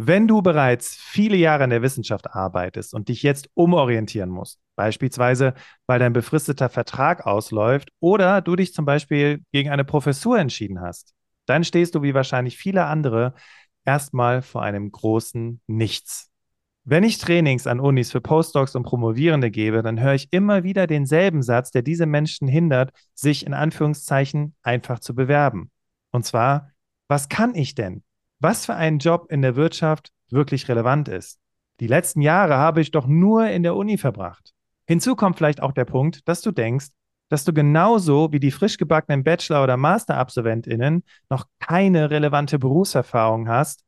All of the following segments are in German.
Wenn du bereits viele Jahre in der Wissenschaft arbeitest und dich jetzt umorientieren musst, beispielsweise weil dein befristeter Vertrag ausläuft oder du dich zum Beispiel gegen eine Professur entschieden hast, dann stehst du wie wahrscheinlich viele andere erstmal vor einem großen Nichts. Wenn ich Trainings an Unis für Postdocs und Promovierende gebe, dann höre ich immer wieder denselben Satz, der diese Menschen hindert, sich in Anführungszeichen einfach zu bewerben. Und zwar, was kann ich denn? Was für ein Job in der Wirtschaft wirklich relevant ist. Die letzten Jahre habe ich doch nur in der Uni verbracht. Hinzu kommt vielleicht auch der Punkt, dass du denkst, dass du genauso wie die frisch gebackenen Bachelor- oder Master-AbsolventInnen noch keine relevante Berufserfahrung hast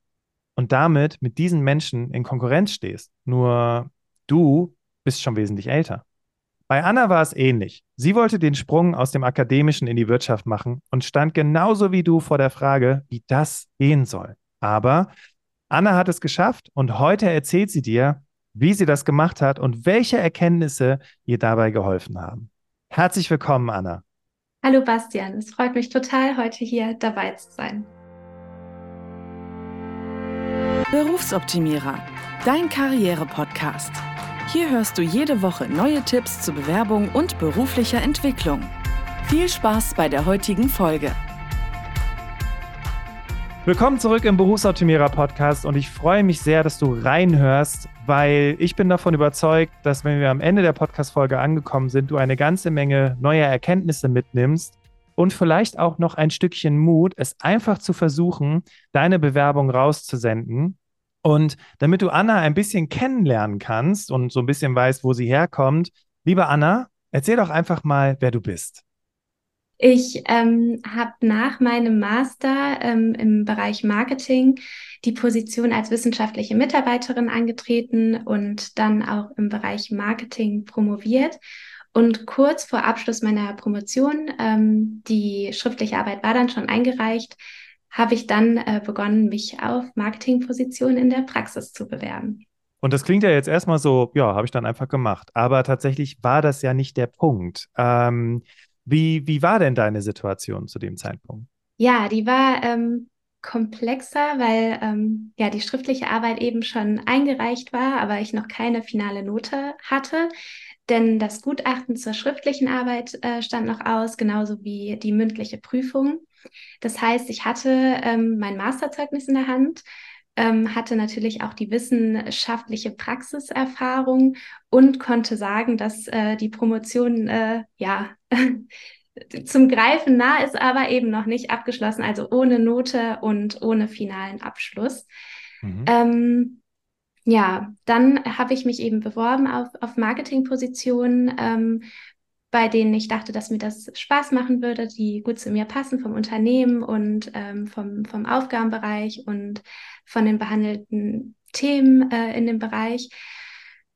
und damit mit diesen Menschen in Konkurrenz stehst. Nur du bist schon wesentlich älter. Bei Anna war es ähnlich. Sie wollte den Sprung aus dem Akademischen in die Wirtschaft machen und stand genauso wie du vor der Frage, wie das gehen soll. Aber Anna hat es geschafft und heute erzählt sie dir, wie sie das gemacht hat und welche Erkenntnisse ihr dabei geholfen haben. Herzlich willkommen, Anna. Hallo Bastian, es freut mich total, heute hier dabei zu sein. Berufsoptimierer, dein Karriere-Podcast. Hier hörst du jede Woche neue Tipps zur Bewerbung und beruflicher Entwicklung. Viel Spaß bei der heutigen Folge. Willkommen zurück im Berufsoptimierer Podcast und ich freue mich sehr, dass du reinhörst, weil ich bin davon überzeugt, dass wenn wir am Ende der Podcast-Folge angekommen sind, du eine ganze Menge neuer Erkenntnisse mitnimmst und vielleicht auch noch ein Stückchen Mut, es einfach zu versuchen, deine Bewerbung rauszusenden. Und damit du Anna ein bisschen kennenlernen kannst und so ein bisschen weißt, wo sie herkommt, liebe Anna, erzähl doch einfach mal, wer du bist. Ich ähm, habe nach meinem Master ähm, im Bereich Marketing die Position als wissenschaftliche Mitarbeiterin angetreten und dann auch im Bereich Marketing promoviert. Und kurz vor Abschluss meiner Promotion, ähm, die schriftliche Arbeit war dann schon eingereicht, habe ich dann äh, begonnen, mich auf Marketingpositionen in der Praxis zu bewerben. Und das klingt ja jetzt erstmal so, ja, habe ich dann einfach gemacht. Aber tatsächlich war das ja nicht der Punkt. Ähm, wie, wie war denn deine Situation zu dem Zeitpunkt? Ja, die war ähm, komplexer, weil ähm, ja die schriftliche Arbeit eben schon eingereicht war, aber ich noch keine finale Note hatte. Denn das Gutachten zur schriftlichen Arbeit äh, stand noch aus, genauso wie die mündliche Prüfung. Das heißt, ich hatte ähm, mein Masterzeugnis in der Hand, ähm, hatte natürlich auch die wissenschaftliche Praxiserfahrung und konnte sagen, dass äh, die Promotion äh, ja zum Greifen nah ist, aber eben noch nicht abgeschlossen, also ohne Note und ohne finalen Abschluss. Mhm. Ähm, ja, dann habe ich mich eben beworben auf, auf Marketingpositionen, ähm, bei denen ich dachte, dass mir das Spaß machen würde, die gut zu mir passen vom Unternehmen und ähm, vom, vom Aufgabenbereich und von den behandelten Themen äh, in dem Bereich.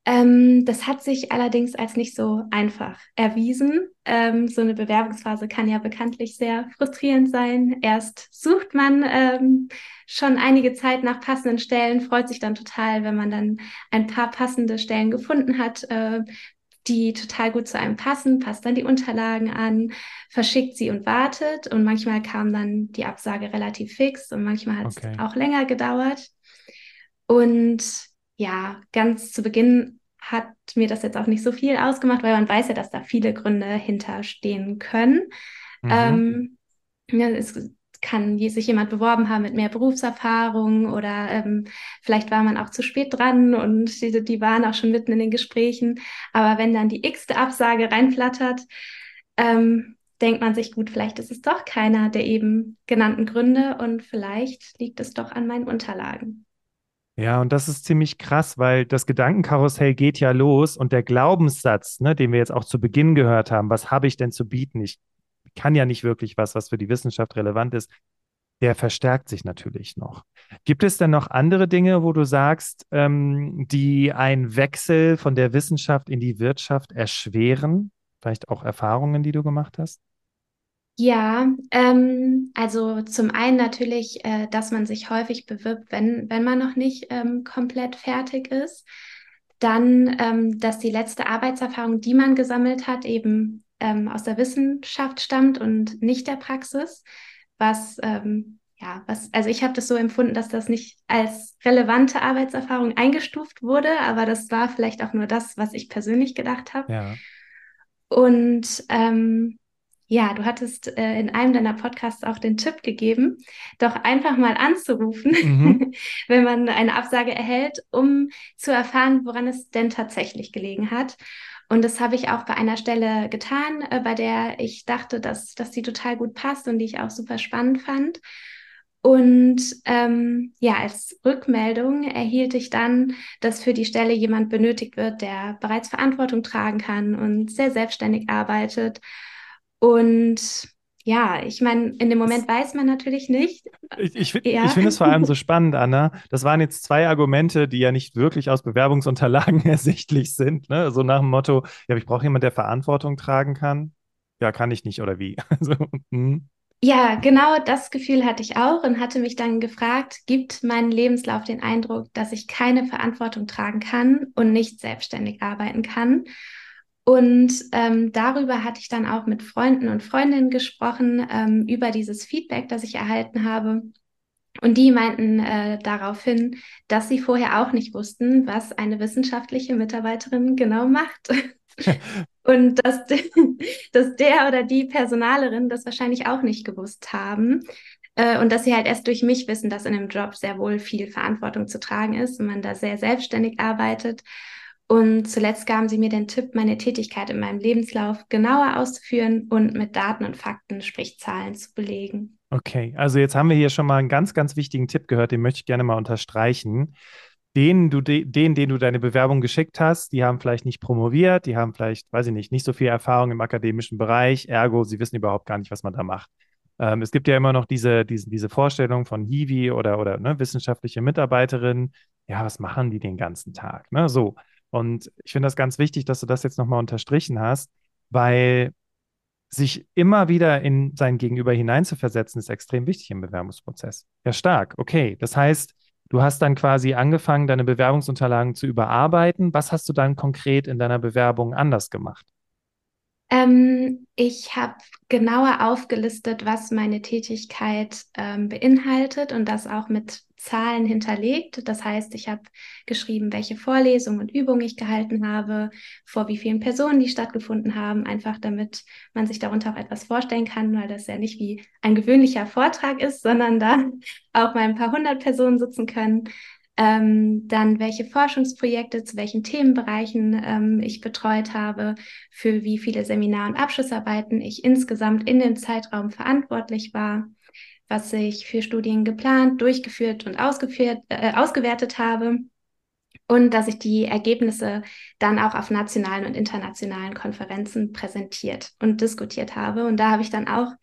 Ähm, das hat sich allerdings als nicht so einfach erwiesen. Ähm, so eine Bewerbungsphase kann ja bekanntlich sehr frustrierend sein. Erst sucht man ähm, schon einige Zeit nach passenden Stellen, freut sich dann total, wenn man dann ein paar passende Stellen gefunden hat, äh, die total gut zu einem passen, passt dann die Unterlagen an, verschickt sie und wartet. Und manchmal kam dann die Absage relativ fix und manchmal hat es okay. auch länger gedauert. Und ja, ganz zu Beginn hat mir das jetzt auch nicht so viel ausgemacht, weil man weiß ja, dass da viele Gründe hinterstehen können. Mhm. Ähm, ja, es kann sich jemand beworben haben mit mehr Berufserfahrung oder ähm, vielleicht war man auch zu spät dran und die, die waren auch schon mitten in den Gesprächen. Aber wenn dann die x-te Absage reinflattert, ähm, denkt man sich, gut, vielleicht ist es doch keiner der eben genannten Gründe und vielleicht liegt es doch an meinen Unterlagen. Ja, und das ist ziemlich krass, weil das Gedankenkarussell geht ja los und der Glaubenssatz, ne, den wir jetzt auch zu Beginn gehört haben, was habe ich denn zu bieten? Ich kann ja nicht wirklich was, was für die Wissenschaft relevant ist, der verstärkt sich natürlich noch. Gibt es denn noch andere Dinge, wo du sagst, ähm, die einen Wechsel von der Wissenschaft in die Wirtschaft erschweren? Vielleicht auch Erfahrungen, die du gemacht hast? Ja, ähm, also zum einen natürlich, äh, dass man sich häufig bewirbt, wenn, wenn man noch nicht ähm, komplett fertig ist. Dann, ähm, dass die letzte Arbeitserfahrung, die man gesammelt hat, eben ähm, aus der Wissenschaft stammt und nicht der Praxis, was ähm, ja, was, also ich habe das so empfunden, dass das nicht als relevante Arbeitserfahrung eingestuft wurde, aber das war vielleicht auch nur das, was ich persönlich gedacht habe. Ja. Und ähm, ja, du hattest äh, in einem deiner Podcasts auch den Tipp gegeben, doch einfach mal anzurufen, mhm. wenn man eine Absage erhält, um zu erfahren, woran es denn tatsächlich gelegen hat. Und das habe ich auch bei einer Stelle getan, äh, bei der ich dachte, dass, dass die total gut passt und die ich auch super spannend fand. Und ähm, ja, als Rückmeldung erhielt ich dann, dass für die Stelle jemand benötigt wird, der bereits Verantwortung tragen kann und sehr selbstständig arbeitet und ja, ich meine, in dem Moment weiß man natürlich nicht. Ich, ich, ja. ich finde es vor allem so spannend, Anna. Das waren jetzt zwei Argumente, die ja nicht wirklich aus Bewerbungsunterlagen ersichtlich sind. Ne? So nach dem Motto, ja, ich brauche jemanden, der Verantwortung tragen kann. Ja, kann ich nicht oder wie? Also, hm. Ja, genau das Gefühl hatte ich auch und hatte mich dann gefragt, gibt mein Lebenslauf den Eindruck, dass ich keine Verantwortung tragen kann und nicht selbstständig arbeiten kann? Und ähm, darüber hatte ich dann auch mit Freunden und Freundinnen gesprochen, ähm, über dieses Feedback, das ich erhalten habe. Und die meinten äh, daraufhin, dass sie vorher auch nicht wussten, was eine wissenschaftliche Mitarbeiterin genau macht. und dass, dass der oder die Personalerin das wahrscheinlich auch nicht gewusst haben. Äh, und dass sie halt erst durch mich wissen, dass in einem Job sehr wohl viel Verantwortung zu tragen ist und man da sehr selbstständig arbeitet. Und zuletzt gaben sie mir den Tipp, meine Tätigkeit in meinem Lebenslauf genauer auszuführen und mit Daten und Fakten, sprich Zahlen, zu belegen. Okay, also jetzt haben wir hier schon mal einen ganz, ganz wichtigen Tipp gehört, den möchte ich gerne mal unterstreichen. Den, du, den, den du deine Bewerbung geschickt hast, die haben vielleicht nicht promoviert, die haben vielleicht, weiß ich nicht, nicht so viel Erfahrung im akademischen Bereich, ergo, sie wissen überhaupt gar nicht, was man da macht. Ähm, es gibt ja immer noch diese, diese, diese Vorstellung von Hiwi oder, oder ne, wissenschaftliche Mitarbeiterin. Ja, was machen die den ganzen Tag? Ne? So. Und ich finde das ganz wichtig, dass du das jetzt nochmal unterstrichen hast, weil sich immer wieder in sein Gegenüber hineinzuversetzen, ist extrem wichtig im Bewerbungsprozess. Ja, stark. Okay. Das heißt, du hast dann quasi angefangen, deine Bewerbungsunterlagen zu überarbeiten. Was hast du dann konkret in deiner Bewerbung anders gemacht? Ähm, ich habe genauer aufgelistet, was meine Tätigkeit ähm, beinhaltet und das auch mit Zahlen hinterlegt. Das heißt, ich habe geschrieben, welche Vorlesungen und Übungen ich gehalten habe, vor wie vielen Personen die stattgefunden haben, einfach damit man sich darunter auch etwas vorstellen kann, weil das ja nicht wie ein gewöhnlicher Vortrag ist, sondern da auch mal ein paar hundert Personen sitzen können. Ähm, dann welche Forschungsprojekte zu welchen Themenbereichen ähm, ich betreut habe, für wie viele Seminar- und Abschlussarbeiten ich insgesamt in dem Zeitraum verantwortlich war, was ich für Studien geplant, durchgeführt und ausgeführt, äh, ausgewertet habe und dass ich die Ergebnisse dann auch auf nationalen und internationalen Konferenzen präsentiert und diskutiert habe. Und da habe ich dann auch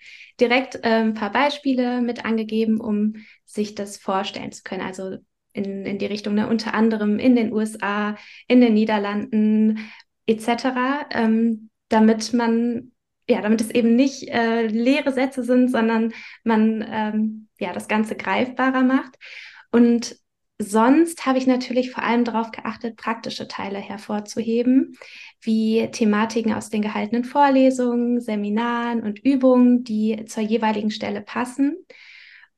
direkt äh, ein paar Beispiele mit angegeben, um sich das vorstellen zu können. Also in, in die Richtung, ne? unter anderem in den USA, in den Niederlanden etc., ähm, damit man, ja, damit es eben nicht äh, leere Sätze sind, sondern man ähm, ja das Ganze greifbarer macht. Und sonst habe ich natürlich vor allem darauf geachtet, praktische Teile hervorzuheben, wie Thematiken aus den gehaltenen Vorlesungen, Seminaren und Übungen, die zur jeweiligen Stelle passen.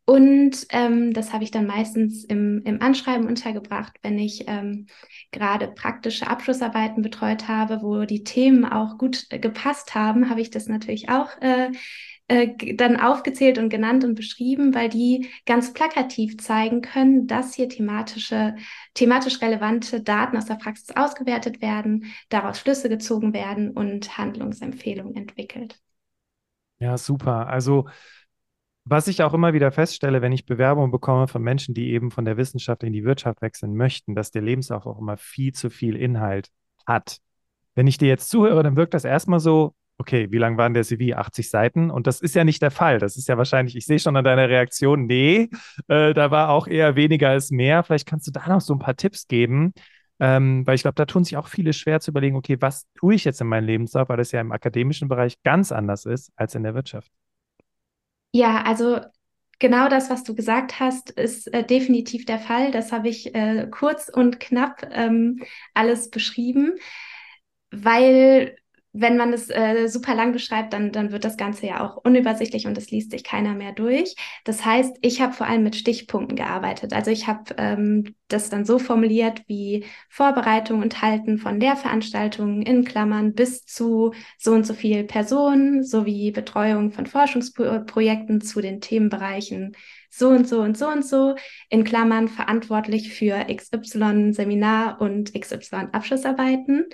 Und ähm, das habe ich dann meistens im, im Anschreiben untergebracht, wenn ich ähm, gerade praktische Abschlussarbeiten betreut habe, wo die Themen auch gut äh, gepasst haben, habe ich das natürlich auch äh, äh, dann aufgezählt und genannt und beschrieben, weil die ganz plakativ zeigen können, dass hier thematische, thematisch relevante Daten aus der Praxis ausgewertet werden, daraus Schlüsse gezogen werden und Handlungsempfehlungen entwickelt. Ja, super. Also was ich auch immer wieder feststelle, wenn ich Bewerbungen bekomme von Menschen, die eben von der Wissenschaft in die Wirtschaft wechseln möchten, dass der Lebenslauf auch immer viel zu viel Inhalt hat. Wenn ich dir jetzt zuhöre, dann wirkt das erstmal so, okay, wie lang waren der CV? 80 Seiten? Und das ist ja nicht der Fall. Das ist ja wahrscheinlich, ich sehe schon an deiner Reaktion, nee, äh, da war auch eher weniger als mehr. Vielleicht kannst du da noch so ein paar Tipps geben, ähm, weil ich glaube, da tun sich auch viele schwer zu überlegen, okay, was tue ich jetzt in meinem Lebenslauf, weil das ja im akademischen Bereich ganz anders ist als in der Wirtschaft. Ja, also genau das, was du gesagt hast, ist äh, definitiv der Fall. Das habe ich äh, kurz und knapp ähm, alles beschrieben, weil wenn man es äh, super lang beschreibt, dann, dann wird das Ganze ja auch unübersichtlich und es liest sich keiner mehr durch. Das heißt, ich habe vor allem mit Stichpunkten gearbeitet. Also ich habe ähm, das dann so formuliert wie Vorbereitung und Halten von Lehrveranstaltungen in Klammern bis zu so und so viel Personen sowie Betreuung von Forschungsprojekten zu den Themenbereichen so und so und so und so in Klammern verantwortlich für XY Seminar und XY Abschlussarbeiten.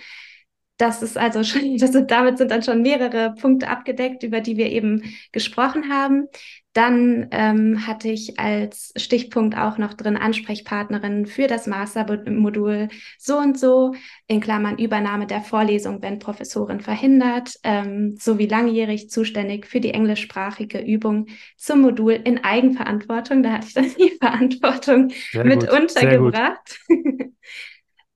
Das ist also schon, das sind, damit sind dann schon mehrere Punkte abgedeckt, über die wir eben gesprochen haben. Dann ähm, hatte ich als Stichpunkt auch noch drin Ansprechpartnerin für das Mastermodul so und so, in Klammern Übernahme der Vorlesung, wenn Professorin verhindert, ähm, sowie langjährig zuständig für die englischsprachige Übung zum Modul in Eigenverantwortung. Da hatte ich dann die Verantwortung Sehr mit gut. untergebracht.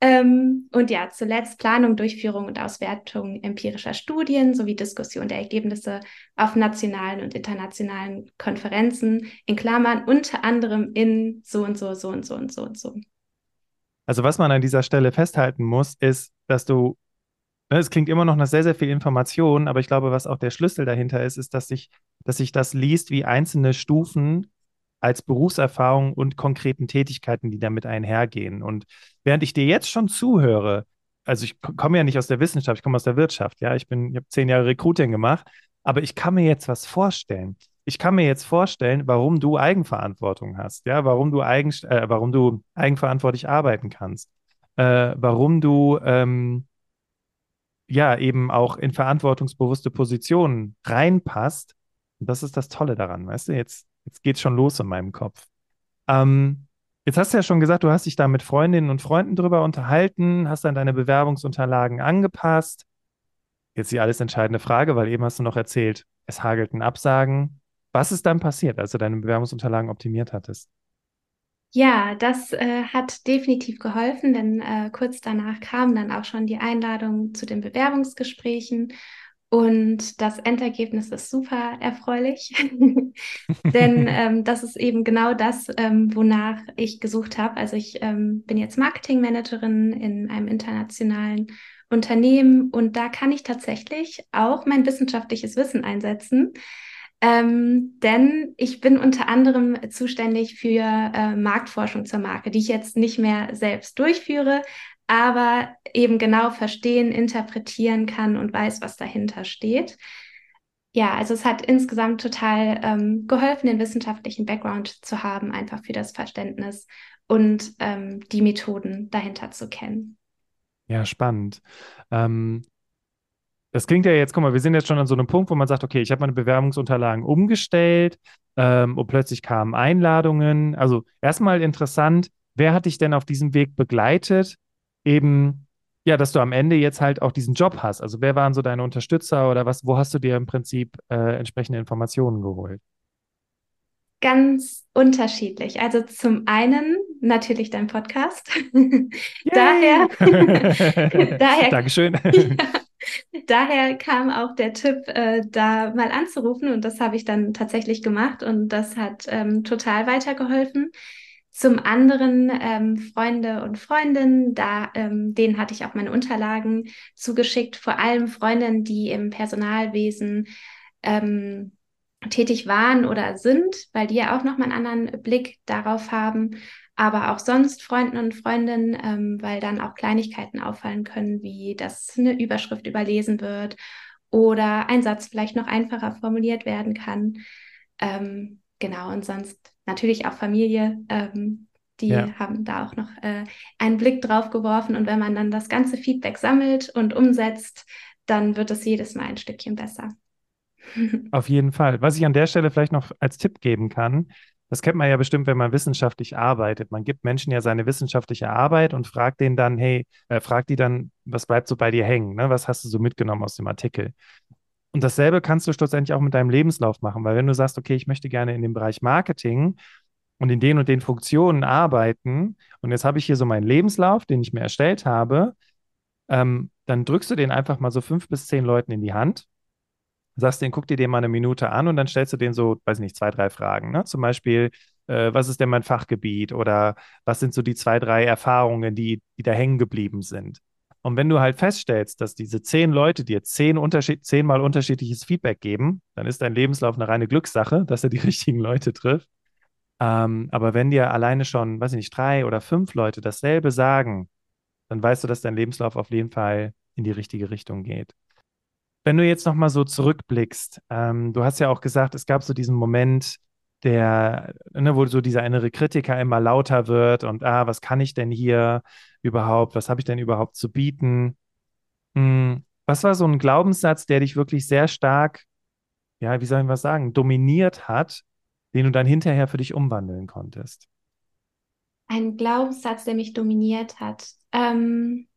Ähm, und ja, zuletzt Planung, Durchführung und Auswertung empirischer Studien sowie Diskussion der Ergebnisse auf nationalen und internationalen Konferenzen, in Klammern unter anderem in so und so, so und so und so und so. Also was man an dieser Stelle festhalten muss, ist, dass du, ne, es klingt immer noch nach sehr, sehr viel Information, aber ich glaube, was auch der Schlüssel dahinter ist, ist, dass sich, dass sich das liest wie einzelne Stufen als Berufserfahrung und konkreten Tätigkeiten, die damit einhergehen. Und während ich dir jetzt schon zuhöre, also ich komme ja nicht aus der Wissenschaft, ich komme aus der Wirtschaft, ja, ich bin, ich habe zehn Jahre Recruiting gemacht, aber ich kann mir jetzt was vorstellen. Ich kann mir jetzt vorstellen, warum du Eigenverantwortung hast, ja, warum du, eigen, äh, warum du eigenverantwortlich arbeiten kannst, äh, warum du ähm, ja eben auch in verantwortungsbewusste Positionen reinpasst. Und das ist das Tolle daran, weißt du? Jetzt Jetzt geht's schon los in meinem Kopf. Ähm, jetzt hast du ja schon gesagt, du hast dich da mit Freundinnen und Freunden drüber unterhalten, hast dann deine Bewerbungsunterlagen angepasst. Jetzt die alles entscheidende Frage, weil eben hast du noch erzählt, es hagelten Absagen. Was ist dann passiert, als du deine Bewerbungsunterlagen optimiert hattest? Ja, das äh, hat definitiv geholfen, denn äh, kurz danach kam dann auch schon die Einladung zu den Bewerbungsgesprächen und das Endergebnis ist super erfreulich, denn ähm, das ist eben genau das, ähm, wonach ich gesucht habe. Also ich ähm, bin jetzt Marketingmanagerin in einem internationalen Unternehmen und da kann ich tatsächlich auch mein wissenschaftliches Wissen einsetzen. Ähm, denn ich bin unter anderem zuständig für äh, Marktforschung zur Marke, die ich jetzt nicht mehr selbst durchführe, aber eben genau verstehen, interpretieren kann und weiß, was dahinter steht. Ja, also es hat insgesamt total ähm, geholfen, den wissenschaftlichen Background zu haben, einfach für das Verständnis und ähm, die Methoden dahinter zu kennen. Ja, spannend. Ähm, das klingt ja jetzt, guck mal, wir sind jetzt schon an so einem Punkt, wo man sagt, okay, ich habe meine Bewerbungsunterlagen umgestellt ähm, und plötzlich kamen Einladungen. Also erstmal interessant, wer hat dich denn auf diesem Weg begleitet? Eben, ja, dass du am Ende jetzt halt auch diesen Job hast. Also wer waren so deine Unterstützer oder was, wo hast du dir im Prinzip äh, entsprechende Informationen geholt? Ganz unterschiedlich. Also zum einen natürlich dein Podcast. daher, daher, Dankeschön. Ja, daher kam auch der Tipp, äh, da mal anzurufen und das habe ich dann tatsächlich gemacht und das hat ähm, total weitergeholfen. Zum anderen ähm, Freunde und Freundinnen, da ähm, denen hatte ich auch meine Unterlagen zugeschickt, vor allem Freundinnen, die im Personalwesen ähm, tätig waren oder sind, weil die ja auch nochmal einen anderen Blick darauf haben, aber auch sonst Freunden und Freundinnen, ähm, weil dann auch Kleinigkeiten auffallen können, wie dass eine Überschrift überlesen wird oder ein Satz vielleicht noch einfacher formuliert werden kann. Ähm, genau, und sonst natürlich auch Familie, ähm, die ja. haben da auch noch äh, einen Blick drauf geworfen. Und wenn man dann das ganze Feedback sammelt und umsetzt, dann wird es jedes Mal ein Stückchen besser. Auf jeden Fall. Was ich an der Stelle vielleicht noch als Tipp geben kann, das kennt man ja bestimmt, wenn man wissenschaftlich arbeitet. Man gibt Menschen ja seine wissenschaftliche Arbeit und fragt denen dann, hey, äh, fragt die dann, was bleibt so bei dir hängen? Ne? Was hast du so mitgenommen aus dem Artikel? Und dasselbe kannst du schlussendlich auch mit deinem Lebenslauf machen, weil wenn du sagst, okay, ich möchte gerne in dem Bereich Marketing und in den und den Funktionen arbeiten und jetzt habe ich hier so meinen Lebenslauf, den ich mir erstellt habe, ähm, dann drückst du den einfach mal so fünf bis zehn Leuten in die Hand, sagst denen, guck dir den mal eine Minute an und dann stellst du denen so, weiß nicht, zwei, drei Fragen. Ne? Zum Beispiel, äh, was ist denn mein Fachgebiet oder was sind so die zwei, drei Erfahrungen, die, die da hängen geblieben sind? Und wenn du halt feststellst, dass diese zehn Leute dir zehn Unterschied, zehnmal unterschiedliches Feedback geben, dann ist dein Lebenslauf eine reine Glückssache, dass er die richtigen Leute trifft. Ähm, aber wenn dir alleine schon, weiß ich nicht, drei oder fünf Leute dasselbe sagen, dann weißt du, dass dein Lebenslauf auf jeden Fall in die richtige Richtung geht. Wenn du jetzt nochmal so zurückblickst, ähm, du hast ja auch gesagt, es gab so diesen Moment, der, ne, wo so dieser innere Kritiker immer lauter wird und, ah, was kann ich denn hier überhaupt? Was habe ich denn überhaupt zu bieten? Hm, was war so ein Glaubenssatz, der dich wirklich sehr stark, ja, wie soll ich was sagen, dominiert hat, den du dann hinterher für dich umwandeln konntest? Ein Glaubenssatz, der mich dominiert hat. Ähm,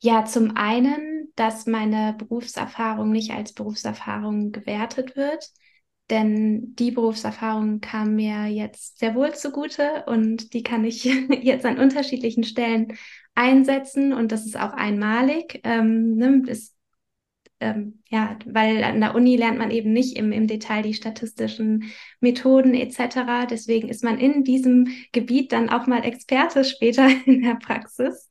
ja, zum einen, dass meine Berufserfahrung nicht als Berufserfahrung gewertet wird. Denn die Berufserfahrung kam mir jetzt sehr wohl zugute und die kann ich jetzt an unterschiedlichen Stellen einsetzen und das ist auch einmalig. Ähm, ne, ist, ähm, ja, weil an der Uni lernt man eben nicht im, im Detail die statistischen Methoden etc. Deswegen ist man in diesem Gebiet dann auch mal Experte später in der Praxis,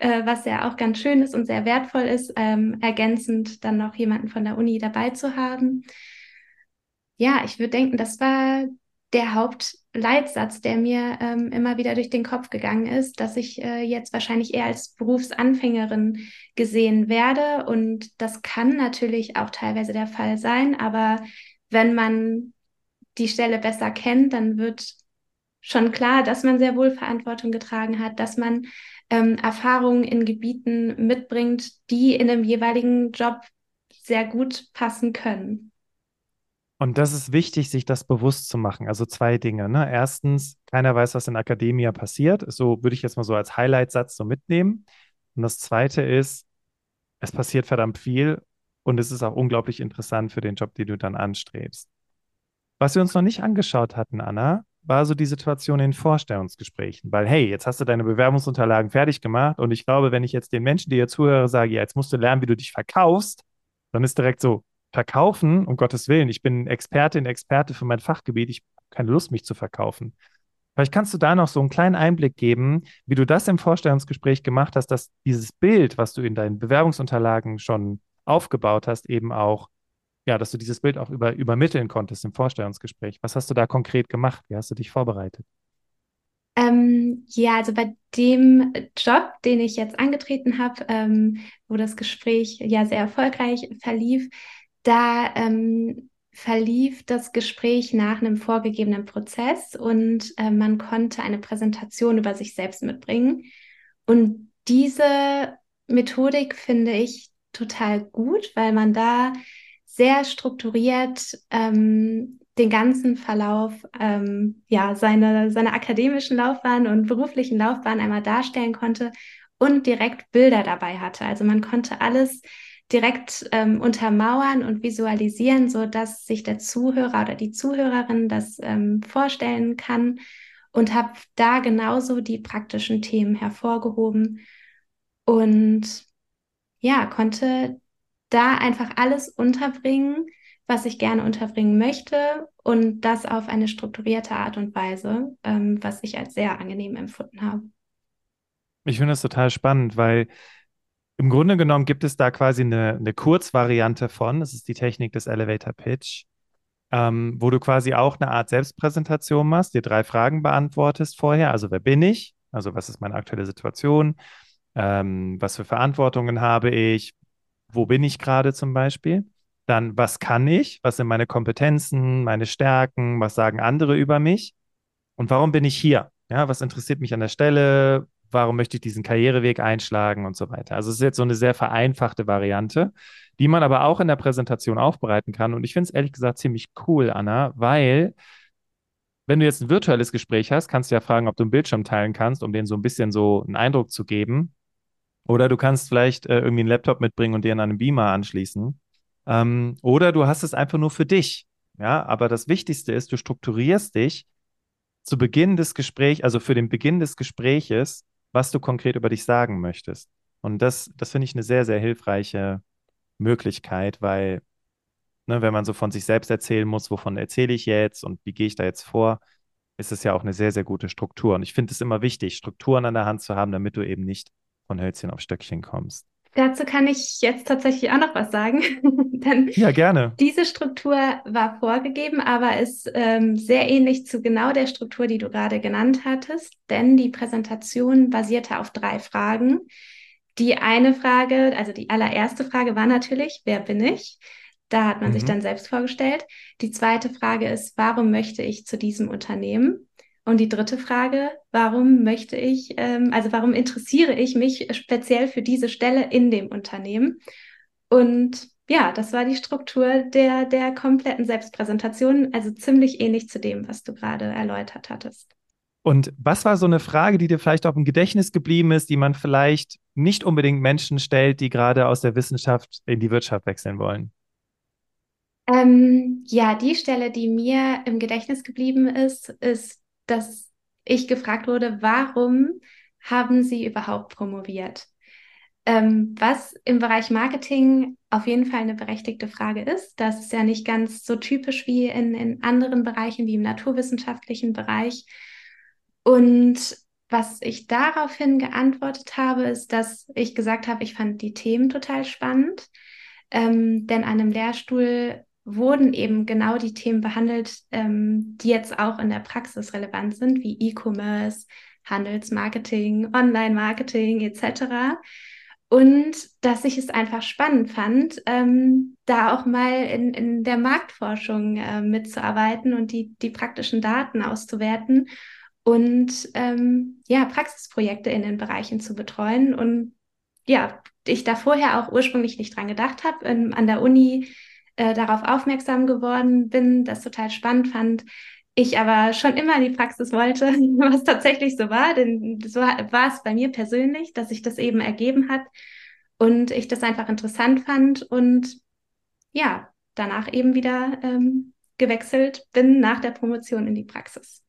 äh, was ja auch ganz schön ist und sehr wertvoll ist, ähm, ergänzend dann noch jemanden von der Uni dabei zu haben ja, ich würde denken, das war der Hauptleitsatz, der mir ähm, immer wieder durch den Kopf gegangen ist, dass ich äh, jetzt wahrscheinlich eher als Berufsanfängerin gesehen werde. Und das kann natürlich auch teilweise der Fall sein. Aber wenn man die Stelle besser kennt, dann wird schon klar, dass man sehr wohl Verantwortung getragen hat, dass man ähm, Erfahrungen in Gebieten mitbringt, die in dem jeweiligen Job sehr gut passen können. Und das ist wichtig, sich das bewusst zu machen. Also zwei Dinge. Ne? Erstens, keiner weiß, was in Akademia passiert. So würde ich jetzt mal so als Highlight-Satz so mitnehmen. Und das zweite ist, es passiert verdammt viel und es ist auch unglaublich interessant für den Job, den du dann anstrebst. Was wir uns noch nicht angeschaut hatten, Anna, war so die Situation in Vorstellungsgesprächen. Weil, hey, jetzt hast du deine Bewerbungsunterlagen fertig gemacht und ich glaube, wenn ich jetzt den Menschen, die hier zuhören, sage, ja, jetzt musst du lernen, wie du dich verkaufst, dann ist direkt so, verkaufen, um Gottes Willen. Ich bin Expertin, Experte für mein Fachgebiet. Ich habe keine Lust, mich zu verkaufen. Vielleicht kannst du da noch so einen kleinen Einblick geben, wie du das im Vorstellungsgespräch gemacht hast, dass dieses Bild, was du in deinen Bewerbungsunterlagen schon aufgebaut hast, eben auch, ja, dass du dieses Bild auch über, übermitteln konntest im Vorstellungsgespräch. Was hast du da konkret gemacht? Wie hast du dich vorbereitet? Ähm, ja, also bei dem Job, den ich jetzt angetreten habe, ähm, wo das Gespräch ja sehr erfolgreich verlief, da ähm, verlief das Gespräch nach einem vorgegebenen Prozess und äh, man konnte eine Präsentation über sich selbst mitbringen. Und diese Methodik finde ich total gut, weil man da sehr strukturiert ähm, den ganzen Verlauf, ähm, ja, seine, seine akademischen Laufbahn und beruflichen Laufbahn einmal darstellen konnte und direkt Bilder dabei hatte. Also man konnte alles direkt ähm, untermauern und visualisieren, so dass sich der Zuhörer oder die Zuhörerin das ähm, vorstellen kann und habe da genauso die praktischen Themen hervorgehoben und ja, konnte da einfach alles unterbringen, was ich gerne unterbringen möchte und das auf eine strukturierte Art und Weise, ähm, was ich als sehr angenehm empfunden habe. Ich finde das total spannend, weil im Grunde genommen gibt es da quasi eine, eine Kurzvariante von, das ist die Technik des Elevator Pitch, ähm, wo du quasi auch eine Art Selbstpräsentation machst, dir drei Fragen beantwortest vorher. Also wer bin ich? Also was ist meine aktuelle Situation? Ähm, was für Verantwortungen habe ich? Wo bin ich gerade zum Beispiel? Dann, was kann ich? Was sind meine Kompetenzen, meine Stärken? Was sagen andere über mich? Und warum bin ich hier? Ja, was interessiert mich an der Stelle? Warum möchte ich diesen Karriereweg einschlagen und so weiter. Also es ist jetzt so eine sehr vereinfachte Variante, die man aber auch in der Präsentation aufbereiten kann. Und ich finde es ehrlich gesagt ziemlich cool, Anna, weil wenn du jetzt ein virtuelles Gespräch hast, kannst du ja fragen, ob du einen Bildschirm teilen kannst, um denen so ein bisschen so einen Eindruck zu geben. Oder du kannst vielleicht äh, irgendwie einen Laptop mitbringen und dir an einen Beamer anschließen. Ähm, oder du hast es einfach nur für dich. Ja, aber das Wichtigste ist, du strukturierst dich zu Beginn des Gesprächs, also für den Beginn des Gespräches, was du konkret über dich sagen möchtest. Und das, das finde ich eine sehr, sehr hilfreiche Möglichkeit, weil, ne, wenn man so von sich selbst erzählen muss, wovon erzähle ich jetzt und wie gehe ich da jetzt vor, ist es ja auch eine sehr, sehr gute Struktur. Und ich finde es immer wichtig, Strukturen an der Hand zu haben, damit du eben nicht von Hölzchen auf Stöckchen kommst. Dazu kann ich jetzt tatsächlich auch noch was sagen. Denn ja, gerne. Diese Struktur war vorgegeben, aber ist ähm, sehr ähnlich zu genau der Struktur, die du gerade genannt hattest. Denn die Präsentation basierte auf drei Fragen. Die eine Frage, also die allererste Frage war natürlich, wer bin ich? Da hat man mhm. sich dann selbst vorgestellt. Die zweite Frage ist, warum möchte ich zu diesem Unternehmen? Und die dritte Frage, warum möchte ich, ähm, also warum interessiere ich mich speziell für diese Stelle in dem Unternehmen? Und ja, das war die Struktur der, der kompletten Selbstpräsentation, also ziemlich ähnlich zu dem, was du gerade erläutert hattest. Und was war so eine Frage, die dir vielleicht auch im Gedächtnis geblieben ist, die man vielleicht nicht unbedingt Menschen stellt, die gerade aus der Wissenschaft in die Wirtschaft wechseln wollen? Ähm, ja, die Stelle, die mir im Gedächtnis geblieben ist, ist dass ich gefragt wurde, warum haben Sie überhaupt promoviert? Ähm, was im Bereich Marketing auf jeden Fall eine berechtigte Frage ist. Das ist ja nicht ganz so typisch wie in, in anderen Bereichen, wie im naturwissenschaftlichen Bereich. Und was ich daraufhin geantwortet habe, ist, dass ich gesagt habe, ich fand die Themen total spannend. Ähm, denn an einem Lehrstuhl wurden eben genau die Themen behandelt, ähm, die jetzt auch in der Praxis relevant sind, wie E-Commerce, Handelsmarketing, Online-Marketing etc. Und dass ich es einfach spannend fand, ähm, da auch mal in, in der Marktforschung äh, mitzuarbeiten und die, die praktischen Daten auszuwerten und ähm, ja, Praxisprojekte in den Bereichen zu betreuen. Und ja, ich da vorher auch ursprünglich nicht dran gedacht habe. An der Uni äh, darauf aufmerksam geworden bin, das total spannend fand. Ich aber schon immer in die Praxis wollte, was tatsächlich so war, denn so war es bei mir persönlich, dass sich das eben ergeben hat und ich das einfach interessant fand und ja, danach eben wieder ähm, gewechselt bin nach der Promotion in die Praxis.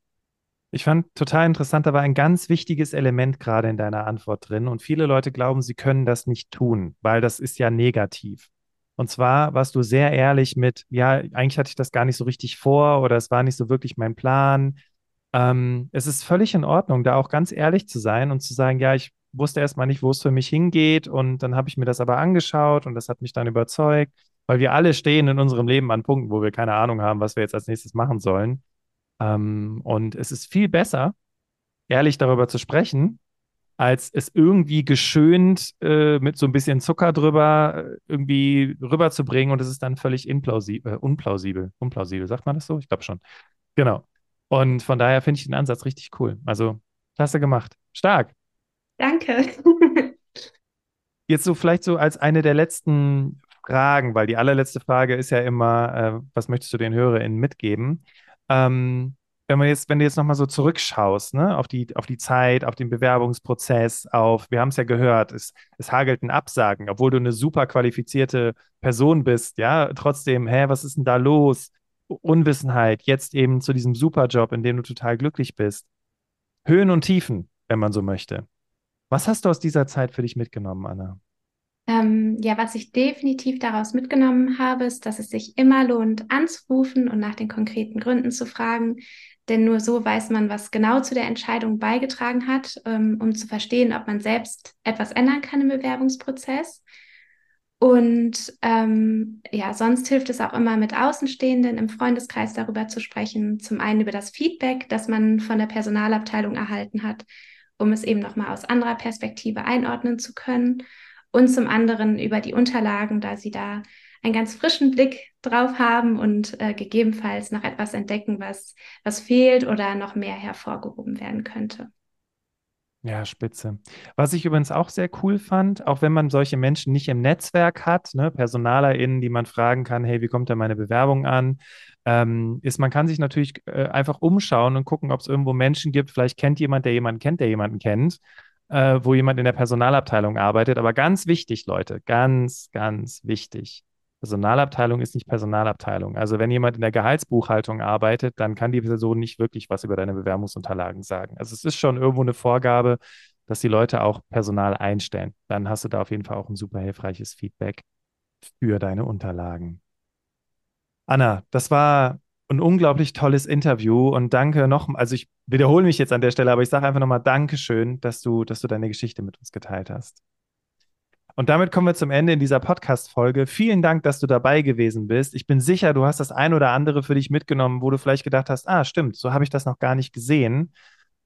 Ich fand total interessant, da war ein ganz wichtiges Element gerade in deiner Antwort drin. Und viele Leute glauben, sie können das nicht tun, weil das ist ja negativ. Und zwar warst du sehr ehrlich mit, ja, eigentlich hatte ich das gar nicht so richtig vor oder es war nicht so wirklich mein Plan. Ähm, es ist völlig in Ordnung, da auch ganz ehrlich zu sein und zu sagen, ja, ich wusste erstmal nicht, wo es für mich hingeht und dann habe ich mir das aber angeschaut und das hat mich dann überzeugt, weil wir alle stehen in unserem Leben an Punkten, wo wir keine Ahnung haben, was wir jetzt als nächstes machen sollen. Ähm, und es ist viel besser, ehrlich darüber zu sprechen, als es irgendwie geschönt äh, mit so ein bisschen Zucker drüber äh, irgendwie rüberzubringen und es ist dann völlig implausibel, äh, unplausibel. Unplausibel, sagt man das so? Ich glaube schon. Genau. Und von daher finde ich den Ansatz richtig cool. Also, klasse gemacht. Stark. Danke. Jetzt so vielleicht so als eine der letzten Fragen, weil die allerletzte Frage ist ja immer, äh, was möchtest du den HörerInnen mitgeben? Ähm, wenn man jetzt, wenn du jetzt nochmal so zurückschaust, ne, auf die, auf die Zeit, auf den Bewerbungsprozess, auf, wir haben es ja gehört, es, es hagelten Absagen, obwohl du eine super qualifizierte Person bist, ja, trotzdem, hä, was ist denn da los? Unwissenheit, jetzt eben zu diesem Superjob, in dem du total glücklich bist. Höhen und Tiefen, wenn man so möchte. Was hast du aus dieser Zeit für dich mitgenommen, Anna? Ähm, ja, was ich definitiv daraus mitgenommen habe, ist, dass es sich immer lohnt, anzurufen und nach den konkreten Gründen zu fragen. Denn nur so weiß man, was genau zu der Entscheidung beigetragen hat, ähm, um zu verstehen, ob man selbst etwas ändern kann im Bewerbungsprozess. Und ähm, ja, sonst hilft es auch immer mit Außenstehenden im Freundeskreis darüber zu sprechen. Zum einen über das Feedback, das man von der Personalabteilung erhalten hat, um es eben nochmal aus anderer Perspektive einordnen zu können. Und zum anderen über die Unterlagen, da sie da einen ganz frischen Blick drauf haben und äh, gegebenenfalls noch etwas entdecken, was, was fehlt oder noch mehr hervorgehoben werden könnte. Ja, spitze. Was ich übrigens auch sehr cool fand, auch wenn man solche Menschen nicht im Netzwerk hat, ne, PersonalerInnen, die man fragen kann, hey, wie kommt denn meine Bewerbung an? Ähm, ist, man kann sich natürlich äh, einfach umschauen und gucken, ob es irgendwo Menschen gibt. Vielleicht kennt jemand, der jemanden kennt, der jemanden kennt, äh, wo jemand in der Personalabteilung arbeitet. Aber ganz wichtig, Leute, ganz, ganz wichtig. Personalabteilung ist nicht Personalabteilung. Also wenn jemand in der Gehaltsbuchhaltung arbeitet, dann kann die Person nicht wirklich was über deine Bewerbungsunterlagen sagen. Also es ist schon irgendwo eine Vorgabe, dass die Leute auch Personal einstellen. Dann hast du da auf jeden Fall auch ein super hilfreiches Feedback für deine Unterlagen. Anna, das war ein unglaublich tolles Interview und danke noch, also ich wiederhole mich jetzt an der Stelle, aber ich sage einfach nochmal Dankeschön, dass du, dass du deine Geschichte mit uns geteilt hast. Und damit kommen wir zum Ende in dieser Podcast-Folge. Vielen Dank, dass du dabei gewesen bist. Ich bin sicher, du hast das ein oder andere für dich mitgenommen, wo du vielleicht gedacht hast, ah, stimmt, so habe ich das noch gar nicht gesehen.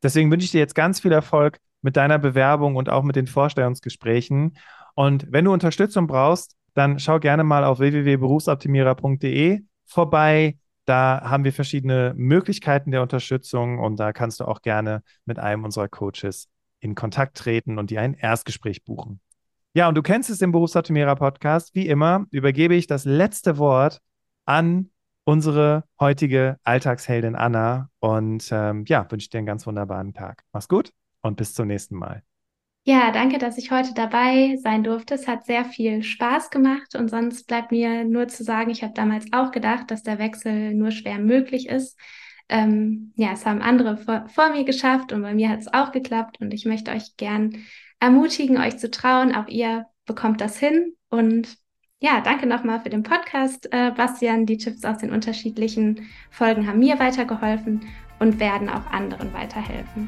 Deswegen wünsche ich dir jetzt ganz viel Erfolg mit deiner Bewerbung und auch mit den Vorstellungsgesprächen. Und wenn du Unterstützung brauchst, dann schau gerne mal auf www.berufsoptimierer.de vorbei. Da haben wir verschiedene Möglichkeiten der Unterstützung und da kannst du auch gerne mit einem unserer Coaches in Kontakt treten und dir ein Erstgespräch buchen. Ja, und du kennst es im Berufsoptimierer Podcast. Wie immer übergebe ich das letzte Wort an unsere heutige Alltagsheldin Anna und ähm, ja, wünsche dir einen ganz wunderbaren Tag. Mach's gut und bis zum nächsten Mal. Ja, danke, dass ich heute dabei sein durfte. Es hat sehr viel Spaß gemacht und sonst bleibt mir nur zu sagen, ich habe damals auch gedacht, dass der Wechsel nur schwer möglich ist. Ähm, ja, es haben andere vor, vor mir geschafft und bei mir hat es auch geklappt und ich möchte euch gern ermutigen, euch zu trauen. Auch ihr bekommt das hin und ja, danke nochmal für den Podcast, äh, Bastian. Die Tipps aus den unterschiedlichen Folgen haben mir weitergeholfen und werden auch anderen weiterhelfen.